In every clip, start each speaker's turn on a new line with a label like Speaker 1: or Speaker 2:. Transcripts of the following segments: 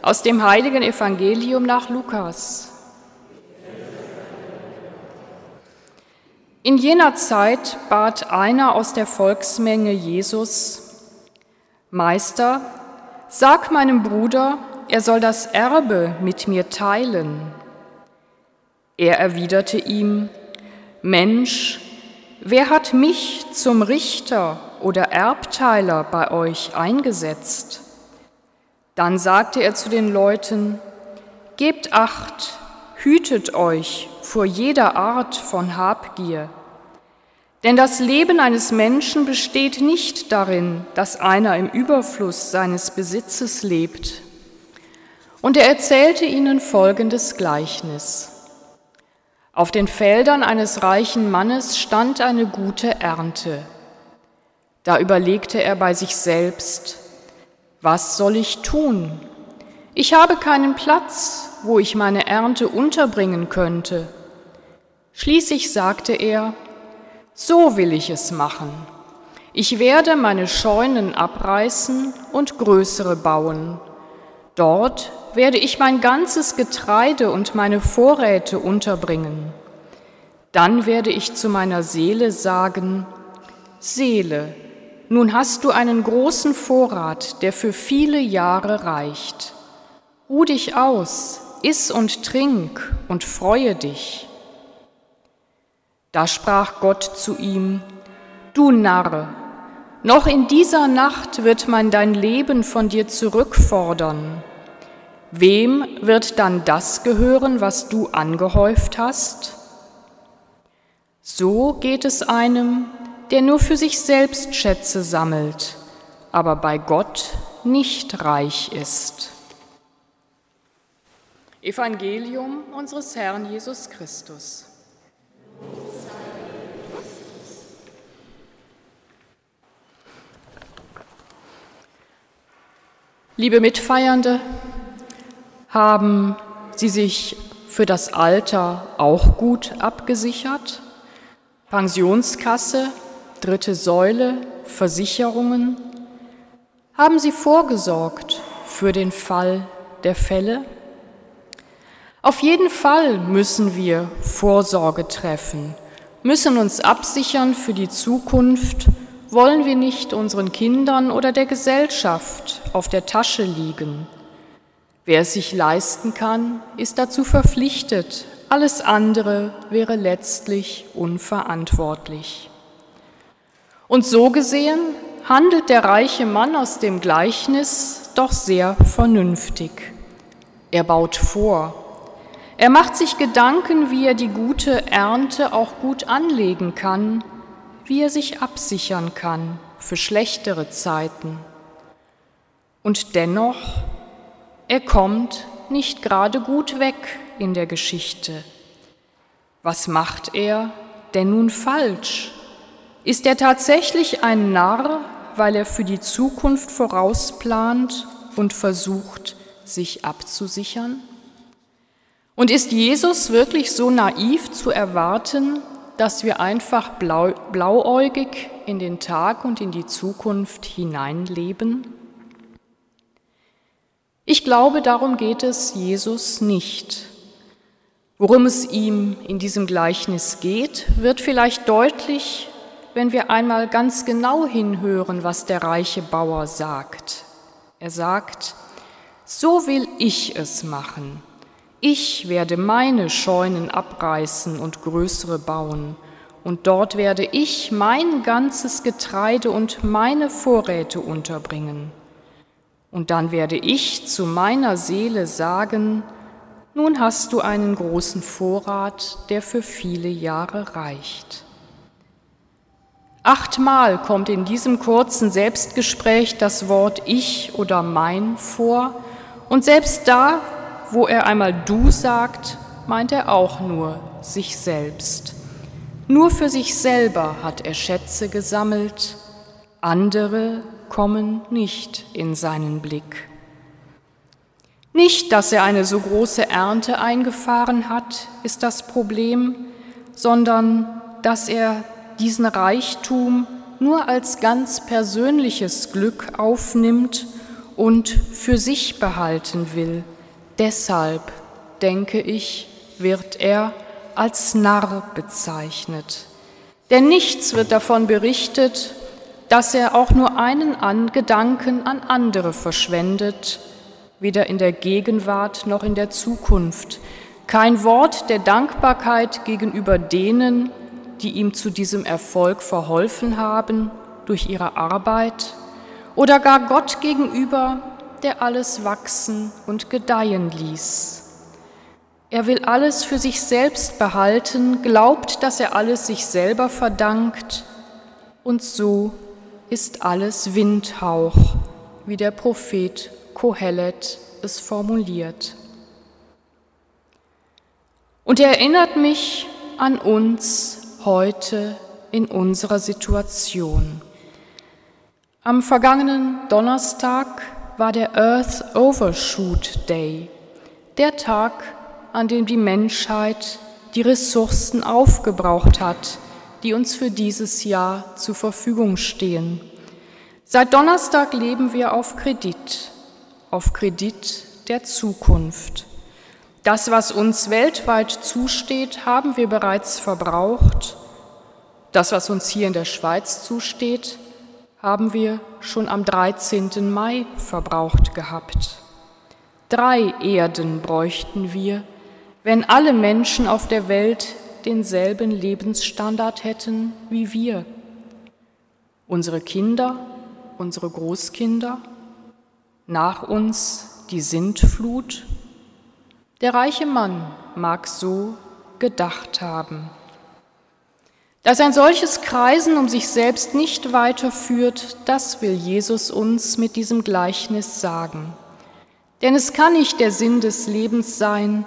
Speaker 1: Aus dem heiligen Evangelium nach Lukas. In jener Zeit bat einer aus der Volksmenge Jesus, Meister, sag meinem Bruder, er soll das Erbe mit mir teilen. Er erwiderte ihm, Mensch, wer hat mich zum Richter oder Erbteiler bei euch eingesetzt? Dann sagte er zu den Leuten, Gebt acht, hütet euch vor jeder Art von Habgier. Denn das Leben eines Menschen besteht nicht darin, dass einer im Überfluss seines Besitzes lebt. Und er erzählte ihnen folgendes Gleichnis. Auf den Feldern eines reichen Mannes stand eine gute Ernte. Da überlegte er bei sich selbst, was soll ich tun? Ich habe keinen Platz, wo ich meine Ernte unterbringen könnte. Schließlich sagte er, so will ich es machen. Ich werde meine Scheunen abreißen und größere bauen. Dort werde ich mein ganzes Getreide und meine Vorräte unterbringen. Dann werde ich zu meiner Seele sagen, Seele, nun hast du einen großen Vorrat, der für viele Jahre reicht. Ruh dich aus, iss und trink und freue dich. Da sprach Gott zu ihm, Du Narr, noch in dieser Nacht wird man dein Leben von dir zurückfordern. Wem wird dann das gehören, was du angehäuft hast? So geht es einem, der nur für sich selbst Schätze sammelt, aber bei Gott nicht reich ist. Evangelium unseres Herrn Jesus Christus. Liebe Mitfeiernde, haben Sie sich für das Alter auch gut abgesichert? Pensionskasse, dritte Säule, Versicherungen? Haben Sie vorgesorgt für den Fall der Fälle? Auf jeden Fall müssen wir Vorsorge treffen, müssen uns absichern für die Zukunft, wollen wir nicht unseren Kindern oder der Gesellschaft auf der Tasche liegen. Wer es sich leisten kann, ist dazu verpflichtet, alles andere wäre letztlich unverantwortlich. Und so gesehen handelt der reiche Mann aus dem Gleichnis doch sehr vernünftig. Er baut vor. Er macht sich Gedanken, wie er die gute Ernte auch gut anlegen kann, wie er sich absichern kann für schlechtere Zeiten. Und dennoch, er kommt nicht gerade gut weg in der Geschichte. Was macht er denn nun falsch? Ist er tatsächlich ein Narr, weil er für die Zukunft vorausplant und versucht, sich abzusichern? Und ist Jesus wirklich so naiv zu erwarten, dass wir einfach blau, blauäugig in den Tag und in die Zukunft hineinleben? Ich glaube, darum geht es Jesus nicht. Worum es ihm in diesem Gleichnis geht, wird vielleicht deutlich, wenn wir einmal ganz genau hinhören, was der reiche Bauer sagt. Er sagt, so will ich es machen. Ich werde meine Scheunen abreißen und größere bauen, und dort werde ich mein ganzes Getreide und meine Vorräte unterbringen. Und dann werde ich zu meiner Seele sagen, nun hast du einen großen Vorrat, der für viele Jahre reicht. Achtmal kommt in diesem kurzen Selbstgespräch das Wort ich oder mein vor und selbst da, wo er einmal du sagt, meint er auch nur sich selbst. Nur für sich selber hat er Schätze gesammelt, andere kommen nicht in seinen Blick. Nicht, dass er eine so große Ernte eingefahren hat, ist das Problem, sondern dass er diesen Reichtum nur als ganz persönliches Glück aufnimmt und für sich behalten will. Deshalb, denke ich, wird er als Narr bezeichnet. Denn nichts wird davon berichtet, dass er auch nur einen an Gedanken an andere verschwendet, weder in der Gegenwart noch in der Zukunft. Kein Wort der Dankbarkeit gegenüber denen, die ihm zu diesem Erfolg verholfen haben durch ihre Arbeit, oder gar Gott gegenüber, der alles wachsen und gedeihen ließ. Er will alles für sich selbst behalten, glaubt, dass er alles sich selber verdankt, und so ist alles Windhauch, wie der Prophet Kohelet es formuliert. Und er erinnert mich an uns heute in unserer Situation. Am vergangenen Donnerstag war der Earth Overshoot Day, der Tag, an dem die Menschheit die Ressourcen aufgebraucht hat, die uns für dieses Jahr zur Verfügung stehen. Seit Donnerstag leben wir auf Kredit, auf Kredit der Zukunft. Das, was uns weltweit zusteht, haben wir bereits verbraucht. Das, was uns hier in der Schweiz zusteht, haben wir schon am 13. Mai verbraucht gehabt. Drei Erden bräuchten wir, wenn alle Menschen auf der Welt denselben Lebensstandard hätten wie wir. Unsere Kinder, unsere Großkinder, nach uns die Sintflut. Der reiche Mann mag so gedacht haben. Dass ein solches Kreisen um sich selbst nicht weiterführt, das will Jesus uns mit diesem Gleichnis sagen. Denn es kann nicht der Sinn des Lebens sein,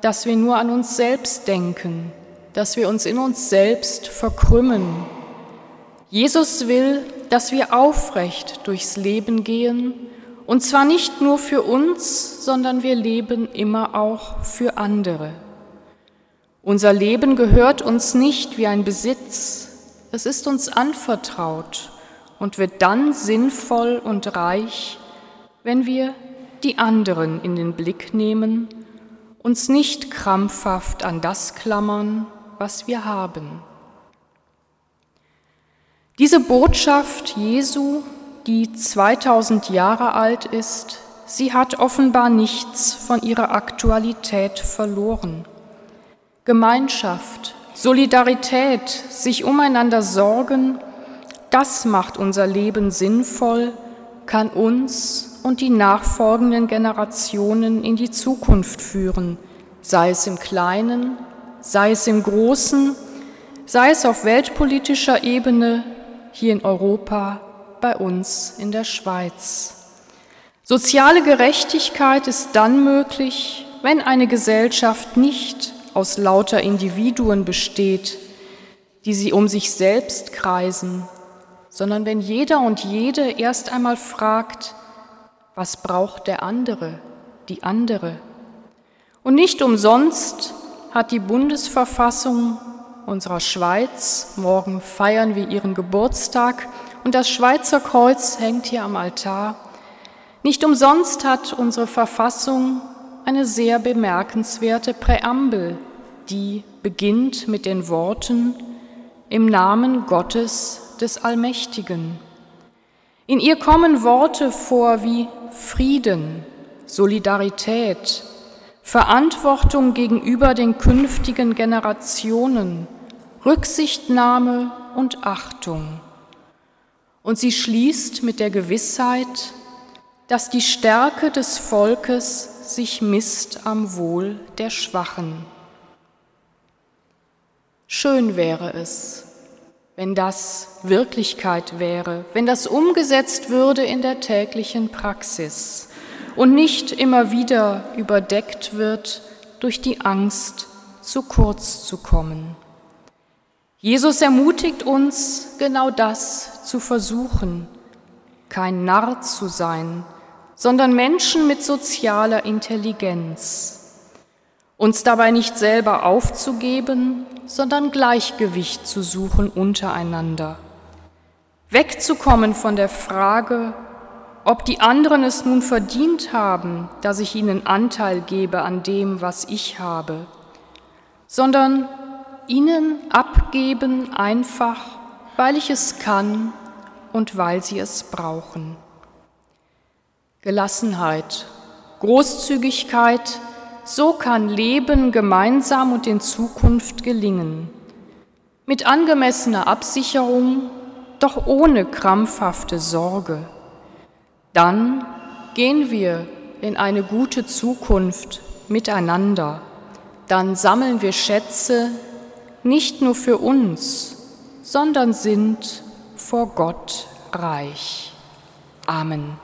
Speaker 1: dass wir nur an uns selbst denken, dass wir uns in uns selbst verkrümmen. Jesus will, dass wir aufrecht durchs Leben gehen, und zwar nicht nur für uns, sondern wir leben immer auch für andere. Unser Leben gehört uns nicht wie ein Besitz, es ist uns anvertraut und wird dann sinnvoll und reich, wenn wir die anderen in den Blick nehmen, uns nicht krampfhaft an das klammern, was wir haben. Diese Botschaft Jesu, die 2000 Jahre alt ist, sie hat offenbar nichts von ihrer Aktualität verloren. Gemeinschaft, Solidarität, sich umeinander sorgen, das macht unser Leben sinnvoll, kann uns und die nachfolgenden Generationen in die Zukunft führen, sei es im Kleinen, sei es im Großen, sei es auf weltpolitischer Ebene, hier in Europa, bei uns in der Schweiz. Soziale Gerechtigkeit ist dann möglich, wenn eine Gesellschaft nicht aus lauter Individuen besteht, die sie um sich selbst kreisen, sondern wenn jeder und jede erst einmal fragt, was braucht der andere, die andere. Und nicht umsonst hat die Bundesverfassung unserer Schweiz, morgen feiern wir ihren Geburtstag und das Schweizer Kreuz hängt hier am Altar, nicht umsonst hat unsere Verfassung eine sehr bemerkenswerte Präambel, die beginnt mit den Worten im Namen Gottes des Allmächtigen. In ihr kommen Worte vor wie Frieden, Solidarität, Verantwortung gegenüber den künftigen Generationen, Rücksichtnahme und Achtung. Und sie schließt mit der Gewissheit, dass die Stärke des Volkes sich misst am Wohl der Schwachen. Schön wäre es, wenn das Wirklichkeit wäre, wenn das umgesetzt würde in der täglichen Praxis und nicht immer wieder überdeckt wird durch die Angst, zu kurz zu kommen. Jesus ermutigt uns, genau das zu versuchen, kein Narr zu sein, sondern Menschen mit sozialer Intelligenz. Uns dabei nicht selber aufzugeben, sondern Gleichgewicht zu suchen untereinander. Wegzukommen von der Frage, ob die anderen es nun verdient haben, dass ich ihnen Anteil gebe an dem, was ich habe, sondern ihnen abgeben einfach, weil ich es kann und weil sie es brauchen. Gelassenheit, Großzügigkeit, so kann Leben gemeinsam und in Zukunft gelingen. Mit angemessener Absicherung, doch ohne krampfhafte Sorge. Dann gehen wir in eine gute Zukunft miteinander. Dann sammeln wir Schätze nicht nur für uns, sondern sind vor Gott reich. Amen.